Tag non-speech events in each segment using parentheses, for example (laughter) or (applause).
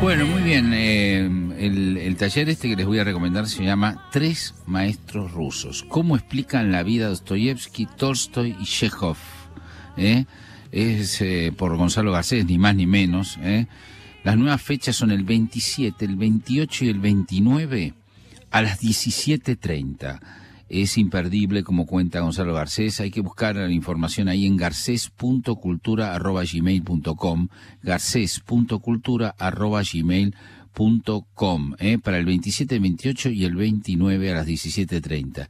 Bueno, muy bien. eh, el, el taller este que les voy a recomendar se llama Tres Maestros Rusos. ¿Cómo explican la vida de Dostoyevsky, Tolstoy y Chekhov? ¿Eh? Es eh, por Gonzalo Garcés, ni más ni menos. ¿eh? Las nuevas fechas son el 27, el 28 y el 29 a las 17.30. Es imperdible, como cuenta Gonzalo Garcés. Hay que buscar la información ahí en garcés.cultura.gmail.com garcés.cultura.gmail.com ¿eh? para el 27, 28 y el 29 a las 17.30.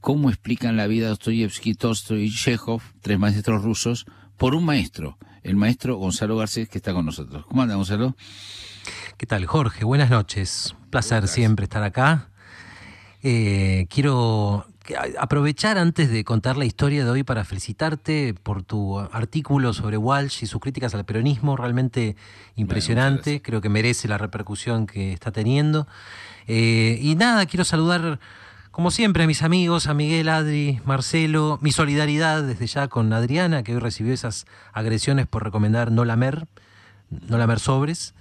¿Cómo explican la vida de Dostoyevsky, Tolstoy y Chekhov, tres maestros rusos, por un maestro, el maestro Gonzalo Garcés, que está con nosotros? ¿Cómo anda, Gonzalo? ¿Qué tal, Jorge? Buenas noches. Un placer siempre estar acá. Eh, quiero aprovechar antes de contar la historia de hoy para felicitarte por tu artículo sobre Walsh y sus críticas al peronismo, realmente impresionante, creo que merece la repercusión que está teniendo. Eh, y nada, quiero saludar como siempre a mis amigos, a Miguel, Adri, Marcelo, mi solidaridad desde ya con Adriana, que hoy recibió esas agresiones por recomendar no lamer, no lamer sobres.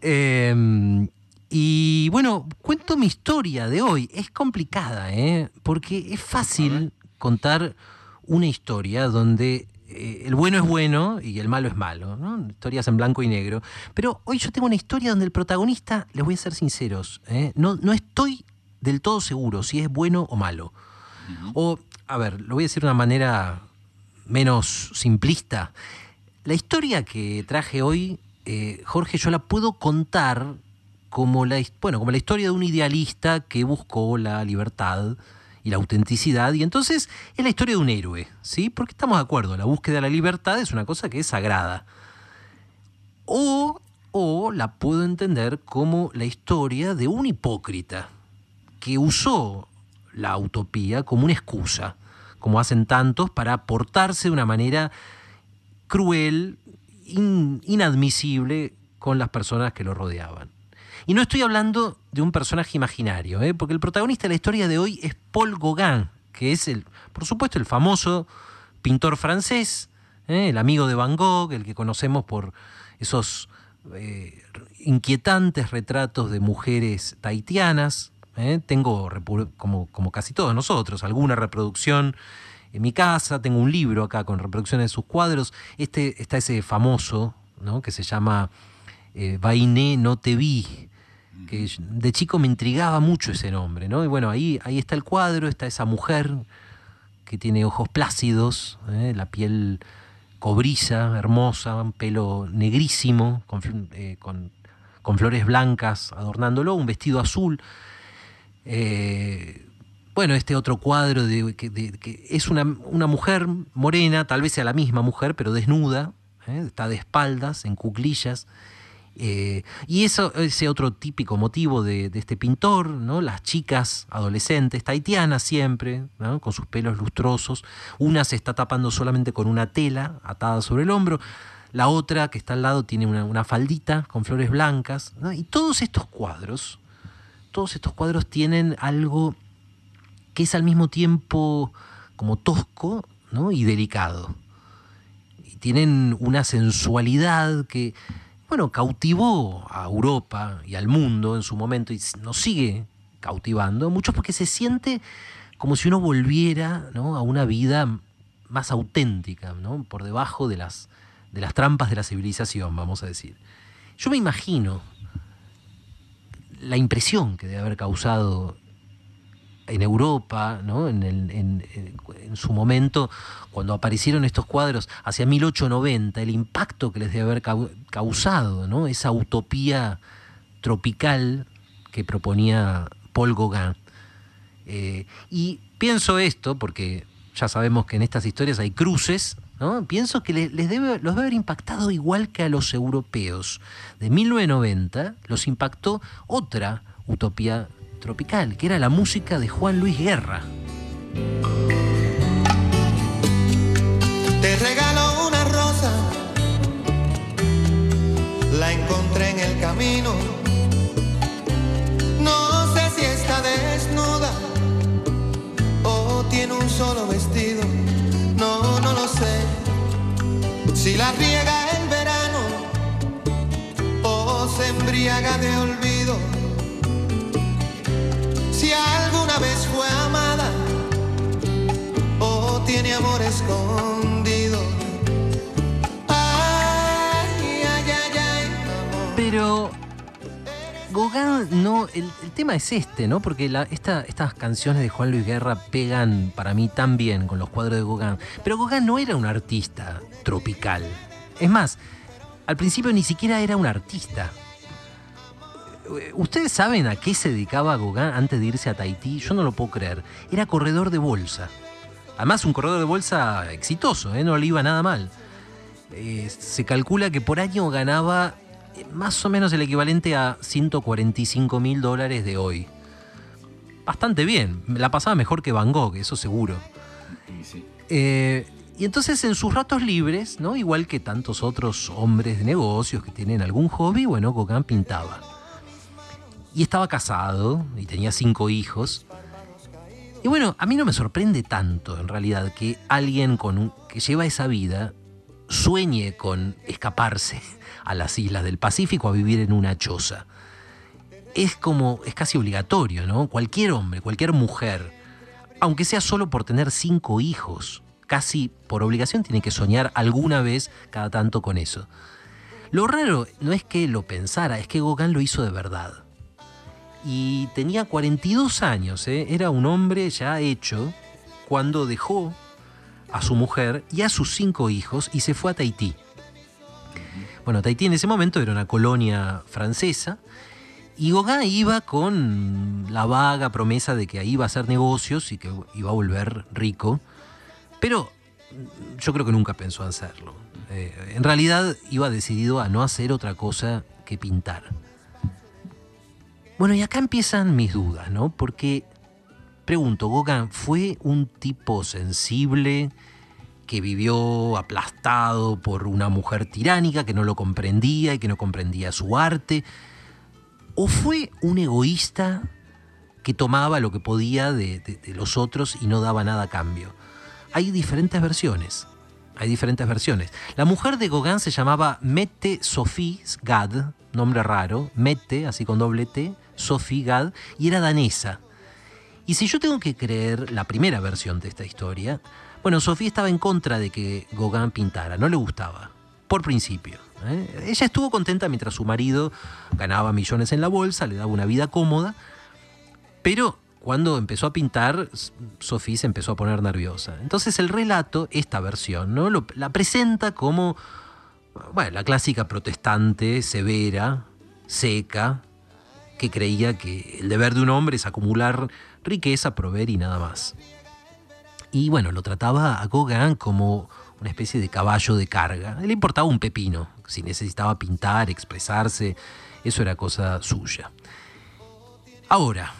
Eh, y bueno, cuento mi historia de hoy. Es complicada, ¿eh? porque es fácil contar una historia donde eh, el bueno es bueno y el malo es malo. ¿no? Historias en blanco y negro. Pero hoy yo tengo una historia donde el protagonista, les voy a ser sinceros, ¿eh? no, no estoy del todo seguro si es bueno o malo. O, a ver, lo voy a decir de una manera menos simplista. La historia que traje hoy, eh, Jorge, yo la puedo contar como la, bueno, como la historia de un idealista que buscó la libertad y la autenticidad. Y entonces es la historia de un héroe, ¿sí? Porque estamos de acuerdo, la búsqueda de la libertad es una cosa que es sagrada. O, o la puedo entender como la historia de un hipócrita que usó la utopía como una excusa, como hacen tantos, para portarse de una manera cruel, in- inadmisible con las personas que lo rodeaban. Y no estoy hablando de un personaje imaginario, ¿eh? porque el protagonista de la historia de hoy es Paul Gauguin, que es, el, por supuesto, el famoso pintor francés, ¿eh? el amigo de Van Gogh, el que conocemos por esos eh, inquietantes retratos de mujeres tahitianas. ¿eh? Tengo, como, como casi todos nosotros, alguna reproducción en mi casa, tengo un libro acá con reproducciones de sus cuadros. Este está ese famoso, que se llama eh, Vainé no te vi, que de chico me intrigaba mucho ese nombre, ¿no? Y bueno, ahí, ahí está el cuadro, está esa mujer que tiene ojos plácidos, ¿eh? la piel cobriza, hermosa, un pelo negrísimo, con, eh, con- flores blancas adornándolo, un vestido azul. Eh, bueno, este otro cuadro de, que, es una, una mujer morena, tal vez sea la misma mujer, pero desnuda, está de espaldas, en cuclillas. Eh, y eso, ese otro típico motivo de, de este pintor, ¿no? Las chicas adolescentes, tahitianas siempre, ¿no? con sus pelos lustrosos. Una se está tapando solamente con una tela atada sobre el hombro. La otra, que está al lado, tiene una, una faldita con flores blancas. ¿no? Y todos estos cuadros, todos estos cuadros tienen algo que es al mismo tiempo como tosco ¿no? y delicado. Y tienen una sensualidad que, bueno, cautivó a Europa y al mundo en su momento y nos sigue cautivando, muchos porque se siente como si uno volviera a una vida más auténtica, ¿no? por debajo de las, de las trampas de la civilización, vamos a decir. Yo me imagino la impresión que debe haber causado en Europa, ¿no? en, el- en- en- en su momento, cuando aparecieron estos cuadros hacia 1890, el impacto que les debe haber cau- causado, ¿no? esa utopía tropical que proponía Paul Gauguin. Eh, y pienso esto, porque ya sabemos que en estas historias hay cruces, ¿no? pienso que le- les debe, los debe haber impactado igual que a los europeos. De 1990 los impactó otra utopía tropical, que era la música de Juan Luis Guerra. Te regalo una rosa, la encontré en el camino. No sé si está desnuda o tiene un solo vestido. No, no lo sé. Si la riega el verano se embriaga de olvido. Si alguna vez fue amada o tiene amor escondido. Ay, ay, ay, ay. Pero Gauguin no, el, tema es este, ¿no? Porque estas canciones de Juan Luis Guerra pegan para mí tan bien con los cuadros de Gauguin. Pero Gauguin no era un artista tropical. Es más, al principio ni siquiera era un artista. Eh, ¿Ustedes saben a qué se dedicaba Gauguin antes de irse a Tahití? Yo no lo puedo creer. Era corredor de bolsa. Además, un corredor de bolsa exitoso, ¿eh? no le iba nada mal. Eh, se calcula que por año ganaba eh, más o menos el equivalente a 145 mil dólares de hoy. Bastante bien. La pasaba mejor que Van Gogh, eso seguro. Eh, y entonces en sus ratos libres, ¿no? igual que tantos otros hombres de negocios que tienen algún hobby, bueno, Gauguin pintaba. Y estaba casado y tenía cinco hijos. Y bueno, a mí no me sorprende tanto en realidad que alguien con un- que lleva esa vida sueñe con escaparse (laughs) a las islas del Pacífico a vivir en una choza. Es como, es casi obligatorio, ¿no? Cualquier hombre, cualquier mujer, aunque sea solo por tener cinco hijos, casi por obligación tiene que soñar alguna vez cada tanto con eso. Lo raro no es que lo pensara, es que Gauguin lo hizo de verdad. Y tenía 42 años, ¿eh? era un hombre ya hecho cuando dejó a su mujer y a sus cinco hijos y se fue a Tahití. Bueno, Tahití en ese momento era una colonia francesa y Gauguin iba con la vaga promesa de que ahí iba a hacer negocios y que iba a volver rico, pero yo creo que nunca pensó en hacerlo. Eh, en realidad iba decidido a no hacer otra cosa que pintar. Bueno, y acá empiezan mis dudas, ¿no? Porque, pregunto, Gauguin fue un tipo sensible que vivió aplastado por una mujer tiránica que no lo comprendía y que no comprendía su arte, o fue un egoísta que tomaba lo que podía de, los otros y no daba nada a cambio. Hay diferentes versiones. Hay diferentes versiones. La mujer de Gauguin se llamaba Mette Sophie Gad, nombre raro, Mette, así con doble T, Sophie Gad, y era danesa. Y si yo tengo que creer la primera versión de esta historia, bueno, Sofía estaba en contra de que Gauguin pintara, no le gustaba, por principio. ¿eh? Ella estuvo contenta mientras su marido ganaba millones en la bolsa, le daba una vida cómoda, pero cuando empezó a pintar, S- Sofía se empezó a poner nerviosa. Entonces el relato, esta versión, ¿no? Lo- la presenta como bueno, la clásica protestante, severa, seca, que creía que el deber de un hombre es acumular riqueza, proveer y nada más. Y bueno, lo trataba a Gauguin como una especie de caballo de carga. Le importaba un pepino. Si necesitaba pintar, expresarse, eso era cosa suya. Ahora,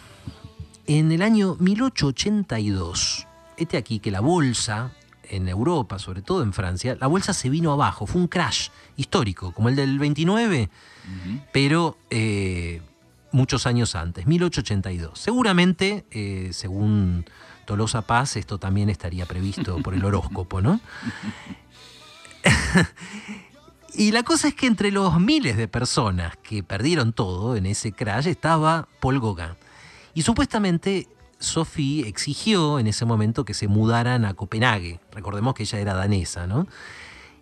en el año 1882, este aquí que la bolsa en Europa, sobre todo en Francia, la bolsa se vino abajo, fue un crash histórico, como el del 29, pero eh, muchos años antes, 1882. Seguramente, eh, según Tolosa Paz, esto también estaría previsto por el horóscopo, ¿no? (laughs) y la cosa es que entre los miles de personas que perdieron todo en ese crash estaba Paul Gauguin. Y supuestamente Sophie exigió en ese momento que se mudaran a Copenhague. Recordemos que ella era danesa, ¿no?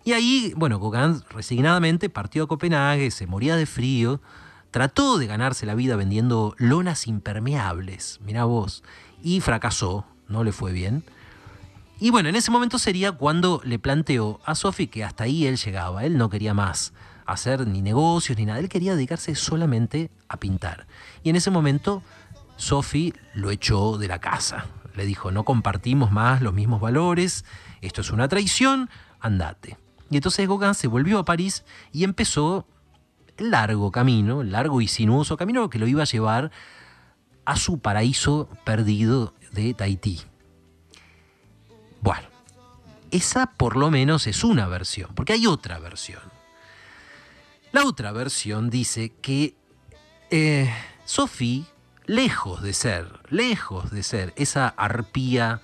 Y ahí, bueno, Gauguin resignadamente partió a Copenhague, se moría de frío, trató de ganarse la vida vendiendo lonas impermeables, mirá vos, y fracasó, no le fue bien. Y bueno, en ese momento sería cuando le planteó a Sophie que hasta ahí él llegaba, él no quería más hacer ni negocios ni nada, él quería dedicarse solamente a pintar. Y en ese momento Sophie lo echó de la casa, le dijo, no compartimos más los mismos valores, esto es una traición, andate. Y entonces Gauguin se volvió a París y empezó largo camino, largo y sinuoso camino que lo iba a llevar a su paraíso perdido de Tahití. Bueno, esa por lo menos es una versión, porque hay otra versión. La otra versión dice que eh, Sophie, lejos de ser, lejos de ser esa arpía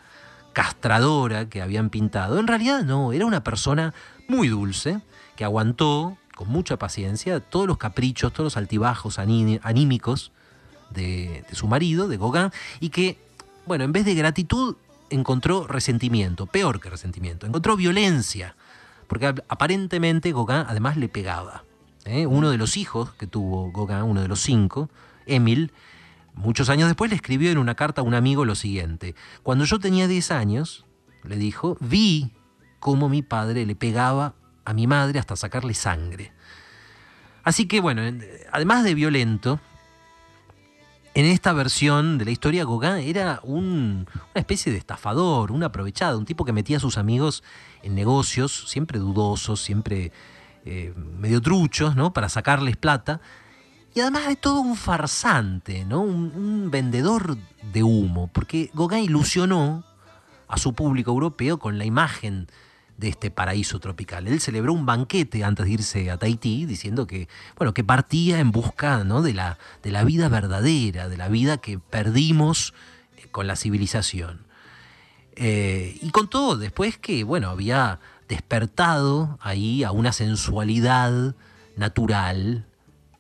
castradora que habían pintado, en realidad no, era una persona muy dulce, que aguantó con mucha paciencia todos los caprichos, todos los altibajos anímicos de, su marido, de Gauguin, y que, bueno, en vez de gratitud encontró resentimiento, peor que resentimiento, encontró violencia, porque aparentemente Gauguin además le pegaba. ¿eh? Uno de los hijos que tuvo Gauguin, uno de los cinco, Emil, muchos años después le escribió en una carta a un amigo lo siguiente, cuando yo tenía 10 años, le dijo, vi cómo mi padre le pegaba a mi madre hasta sacarle sangre. Así que bueno, además de violento, en esta versión de la historia, Gauguin era un, una especie de estafador, un aprovechado, un tipo que metía a sus amigos en negocios, siempre dudosos, siempre eh, medio truchos, ¿no? Para sacarles plata. Y además de todo un farsante, ¿no? Un, un vendedor de humo, porque Gauguin ilusionó a su público europeo con la imagen de este paraíso tropical. Él celebró un banquete antes de irse a Tahití diciendo que, bueno, que partía en busca ¿no? de, la, de la vida verdadera, de la vida que perdimos eh, con la civilización. Eh, y con todo, después que, bueno, había despertado ahí a una sensualidad natural,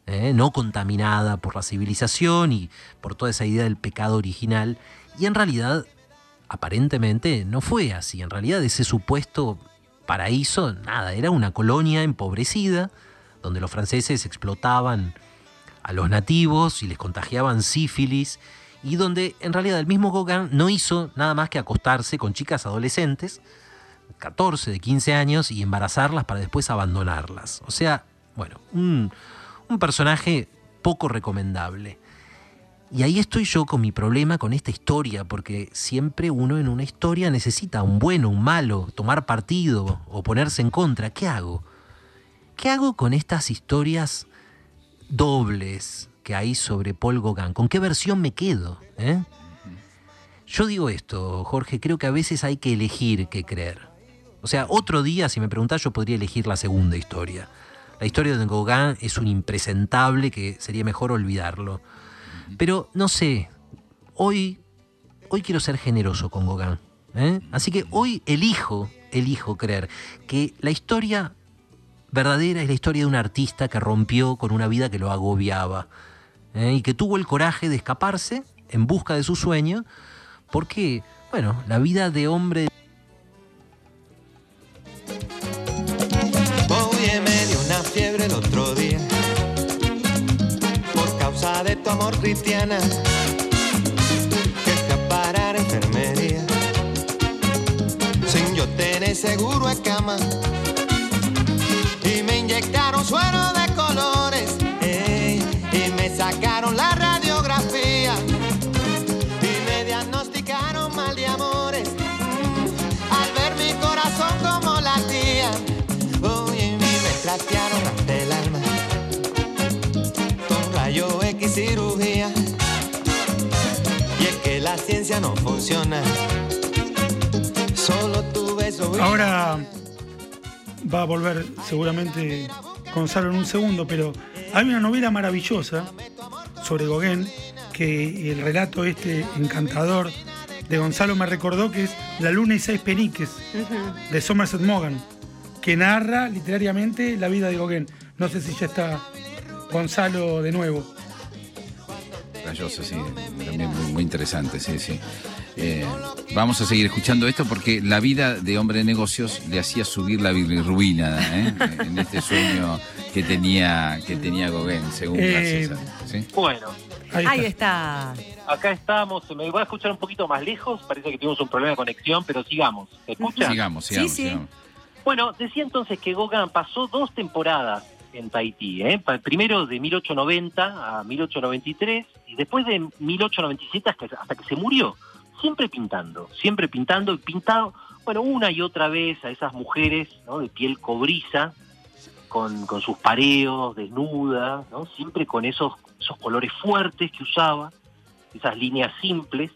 ¿eh? no contaminada por la civilización y por toda esa idea del pecado original, y en realidad aparentemente no fue así. En realidad ese supuesto paraíso, nada, era una colonia empobrecida, donde los franceses explotaban a los nativos y les contagiaban sífilis, y donde en realidad el mismo Gauguin no hizo nada más que acostarse con chicas adolescentes, 14, de 15 años, y embarazarlas para después abandonarlas. O sea, bueno, un, un personaje poco recomendable. Y ahí estoy yo con mi problema con esta historia, porque siempre uno en una historia necesita un bueno, un malo, tomar partido o ponerse en contra. ¿Qué hago? ¿Qué hago con estas historias dobles que hay sobre Paul Gauguin? ¿Con qué versión me quedo? Eh? Yo digo esto, Jorge, creo que a veces hay que elegir qué creer. O sea, otro día, si me preguntás, yo podría elegir la segunda historia. La historia de Gauguin es un impresentable que sería mejor olvidarlo. Pero no sé, hoy, hoy quiero ser generoso con Gauguin. ¿eh? Así que hoy elijo, elijo creer que la historia verdadera es la historia de un artista que rompió con una vida que lo agobiaba ¿eh? y que tuvo el coraje de escaparse en busca de su sueño, porque, bueno, la vida de hombre... Voy en medio una fiebre el otro día de tu amor cristiana. Que fui a enfermería. Sin yo tener seguro a cama. Y me inyectaron suero de colores y me sacaron la ciencia no funciona solo tu beso Ahora va a volver seguramente Gonzalo en un segundo, pero hay una novela maravillosa sobre Gauguin que el relato este encantador de Gonzalo me recordó que es La luna y seis peniques de Somerset Maugham, que narra literariamente la vida de Gauguin. No sé si ya está Gonzalo de nuevo. Rayoso, sí, también muy, muy interesante, sí, sí. Eh, vamos a seguir escuchando esto porque la vida de hombre de negocios le hacía subir la bilirrubina ¿eh? (laughs) en este sueño que tenía que tenía Gauguin, según Eh, César, ¿sí? Bueno, Ahí Ahí está. acá estamos. Me va a escuchar un poquito más lejos. Parece que tenemos un problema de conexión, pero sigamos. ¿Se escucha? Sigamos, sigamos, sí. sigamos. Bueno, decía entonces que Gauguin pasó dos temporadas en Tahití. ¿eh? Primero de 1890 a 1893 y después de 1897 hasta, hasta que se murió. Siempre pintando, siempre pintando y pintado, bueno, una y otra vez a esas mujeres ¿no? de piel cobriza, con, con sus pareos, desnudas, ¿no? siempre con esos, esos colores fuertes que usaba, esas líneas simples,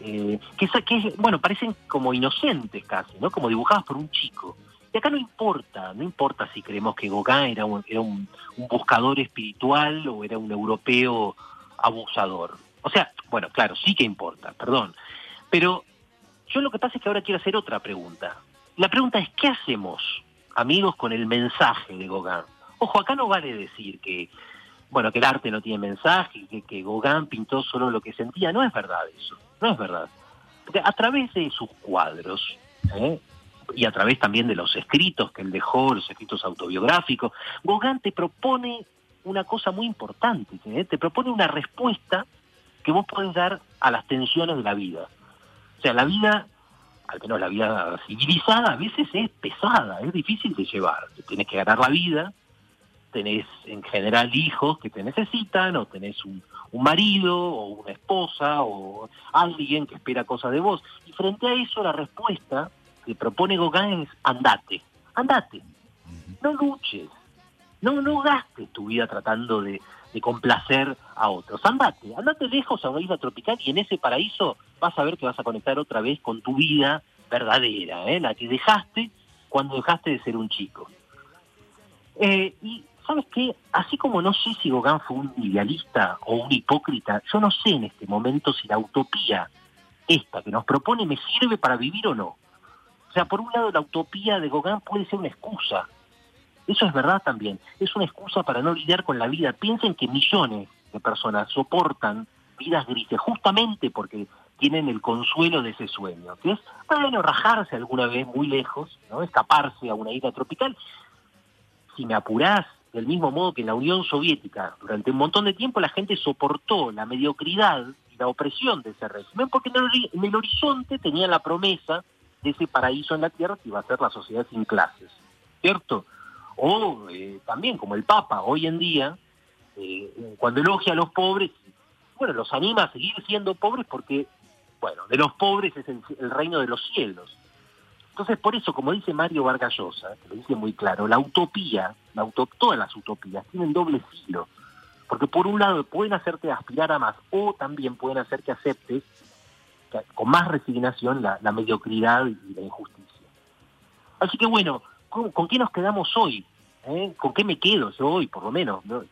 eh, que, que, bueno, parecen como inocentes casi, ¿no? como dibujadas por un chico. Y acá no importa, no importa si creemos que Gauguin era un, era un, buscador espiritual o era un europeo abusador. O sea, bueno, claro, sí que importa, perdón. Pero yo lo que pasa es que ahora quiero hacer otra pregunta. La pregunta es, ¿qué hacemos, amigos, con el mensaje de Gauguin? Ojo, acá no vale decir que, bueno, que el arte no tiene mensaje, que, que Gauguin pintó solo lo que sentía. No es verdad eso, no es verdad. Porque a través de sus cuadros, ¿eh? Y a través también de los escritos que él dejó, los escritos autobiográficos, Gauguin te propone una cosa muy importante, ¿eh? te propone una respuesta que vos podés dar a las tensiones de la vida. O sea, la vida, al menos la vida civilizada, a veces es pesada, es difícil de llevar. Tienes que ganar la vida, tenés en general hijos que te necesitan, o tenés un, un marido, o una esposa, o alguien que espera cosas de vos. Y frente a eso, la respuesta que propone Gauguin es andate, andate, no luches, no, no gastes tu vida tratando de, de complacer a otros. Andate, andate lejos a una isla tropical y en ese paraíso vas a ver que vas a conectar otra vez con tu vida verdadera, ¿eh? la que dejaste cuando dejaste de ser un chico. Eh, y sabes qué, así como no sé si Gauguin fue un idealista o un hipócrita, yo no sé en este momento si la utopía esta que nos propone me sirve para vivir o no. O sea, por un lado la utopía de Gauguin puede ser una excusa. Eso es verdad también. Es una excusa para no lidiar con la vida. Piensen que millones de personas soportan vidas grises justamente porque tienen el consuelo de ese sueño, que es, bueno, rajarse alguna vez muy lejos, ¿no? escaparse a una isla tropical. Si me apurás, del mismo modo que en la Unión Soviética, durante un montón de tiempo la gente soportó la mediocridad y la opresión de ese régimen, porque en el, en el horizonte tenía la promesa ese paraíso en la tierra que iba a ser la sociedad sin clases, ¿cierto? O eh, también como el Papa hoy en día, eh, cuando elogia a los pobres, bueno, los anima a seguir siendo pobres porque, bueno, de los pobres es el, reino de los cielos. Entonces, por eso, como dice Mario Vargas Llosa, que lo dice muy claro, la utopía, la utop todas las utopías tienen doble filo. Porque por un lado pueden hacerte aspirar a más o también pueden hacer que aceptes con más resignación la, mediocridad y la injusticia. Así que bueno, ¿con, qué nos quedamos hoy? ¿Eh? ¿Con qué me quedo yo hoy, por lo menos? ¿no?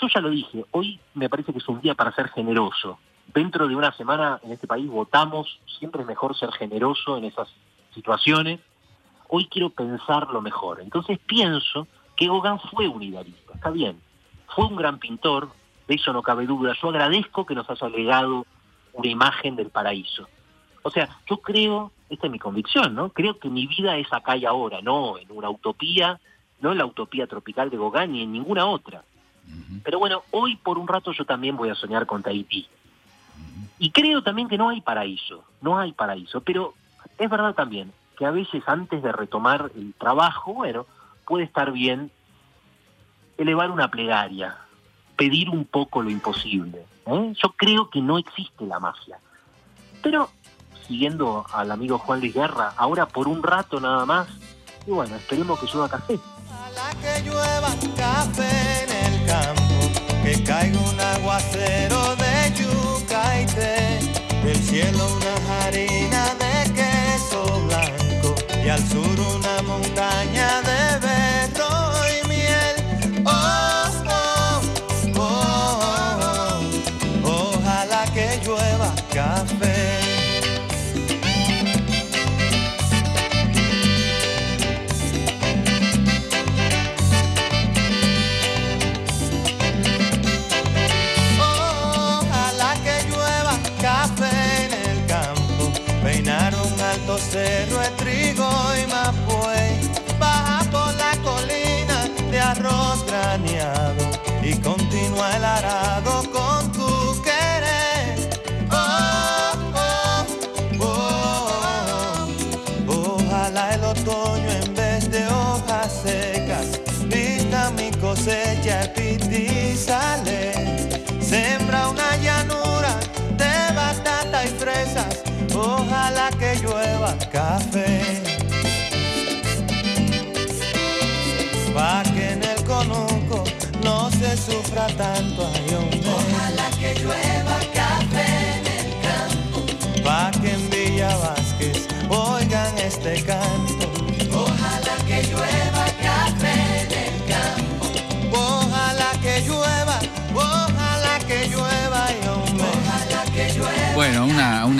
Yo ya lo dije, hoy me parece que es un día para ser generoso. Dentro de una semana en este país votamos, siempre es mejor ser generoso en esas situaciones. Hoy quiero pensarlo mejor. Entonces pienso que Gauguin fue un idealista, está bien. Fue un gran pintor, de eso no cabe duda. Yo agradezco que nos haya legado una imagen del paraíso. O sea, yo creo, esta es mi convicción, ¿no? Creo que mi vida es acá y ahora, no en una utopía, no en la utopía tropical de Gauguin ni en ninguna otra. Pero bueno, hoy por un rato yo también voy a soñar con Tahití. Y creo también que no hay paraíso, no hay paraíso, pero es verdad también que a veces antes de retomar el trabajo, bueno, puede estar bien elevar una plegaria, pedir un poco lo imposible. ¿Eh? Yo creo que no existe la magia. Pero, siguiendo al amigo Juan Luis Guerra, ahora por un rato nada más, y bueno, esperemos que llueva café. Ojalá que llueva café en el campo, que caiga un aguacero de yuca y té, del cielo una harina de queso blanco y al sur sufra tanto. ay, hombre. Ojalá que llueva café en el campo. Pa' que en Villa Vázquez oigan este canto.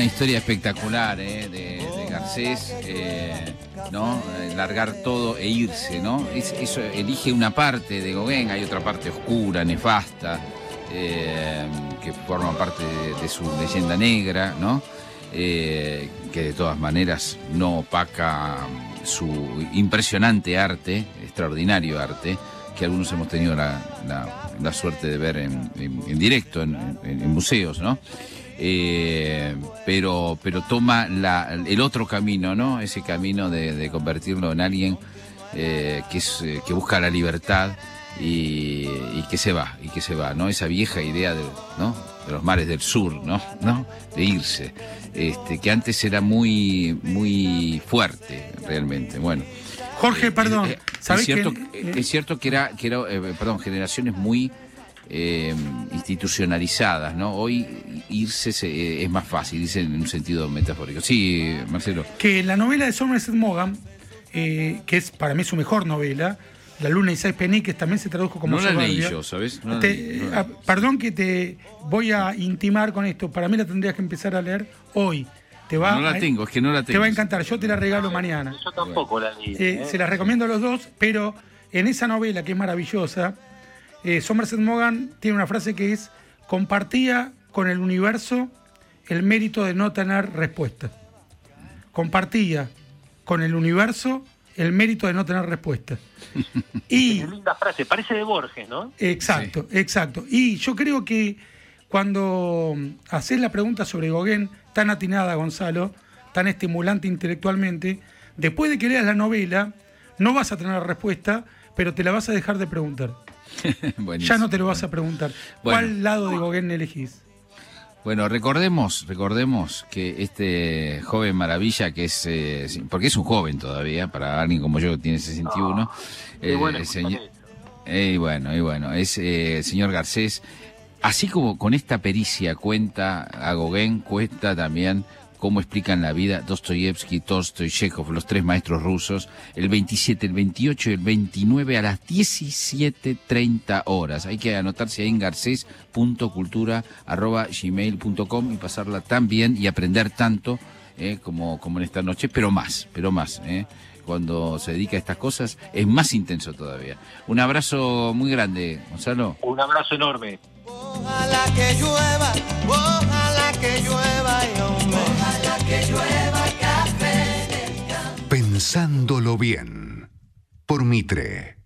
Historia espectacular ¿eh? de, Garcés. eh, ¿no? Eh, largar todo e irse, ¿no? Es- eso elige una parte de Gauguin, hay otra parte oscura, nefasta, que forma parte de, su leyenda negra, ¿no? Que de todas maneras no opaca su impresionante arte, extraordinario arte, que algunos hemos tenido la, suerte de ver en, directo, en- en museos, ¿no? Eh, pero, pero toma la- el otro camino, ¿no? Ese camino de, de convertirlo en alguien eh, que, es, eh, que busca la libertad y, y que se va, y que se va, ¿no? Esa vieja idea de, ¿no? de los mares del sur, ¿no? ¿no? De irse, este, que antes era muy, muy fuerte, realmente. Bueno. Jorge, Eh, perdón, eh, ¿sabés es cierto, que- es cierto que era, que era perdón, generaciones muy eh, institucionalizadas, ¿no? Hoy irse se- eh, es más fácil, dice en un sentido metafórico. Sí, Marcelo. que la novela de Somerset Maugham, eh, que es para mí su mejor novela, La luna y seis peniques, también se tradujo como no la leí yo, ¿sabes? No la Te- leí, no la- ah, perdón que te voy a intimar con esto. Para mí la tendrías que empezar a leer hoy. Te va no la a- tengo, es que no la tengo. Te va a encantar. Yo te la regalo mañana. Yo tampoco la leí. Eh, ¿eh? Se las recomiendo a los dos, pero en esa novela que es maravillosa, eh, Somerset Maugham tiene una frase que es compartía con el universo el mérito de no tener respuesta. Compartía con el universo el mérito de no tener respuesta. (laughs) Y Qué linda frase, parece de Borges, ¿no? Exacto, exacto. Y yo creo que cuando haces la pregunta sobre Gauguin, tan atinada, Gonzalo, tan estimulante intelectualmente, después de que leas la novela, no vas a tener respuesta, pero te la vas a dejar de preguntar. (laughs) Ya no te lo vas a preguntar. Bueno. ¿Cuál lado de Gauguin elegís? Bueno, recordemos, recordemos que este joven maravilla que es, eh, porque es un joven todavía, para alguien como yo que tiene 61, Qué eh, bueno el escuchar señor- eso. y bueno, y bueno, es eh, el señor Garcés, así como con esta pericia cuenta a Gauguin, cuenta también cómo explican la vida Dostoyevsky, Tolstoy, Chekhov, los tres maestros rusos, el 27, el 28 y el 29 a las 17.30 horas. Hay que anotarse ahí en garcés.cultura.gmail.com y pasarla tan bien y aprender tanto eh, como, como en esta noche, pero más, pero más. eh. Cuando se dedica a estas cosas es más intenso todavía. Un abrazo muy grande, Gonzalo. Un abrazo enorme. Ojalá que llueva, ojalá que llueva Pensándolo bien. Por Mitre.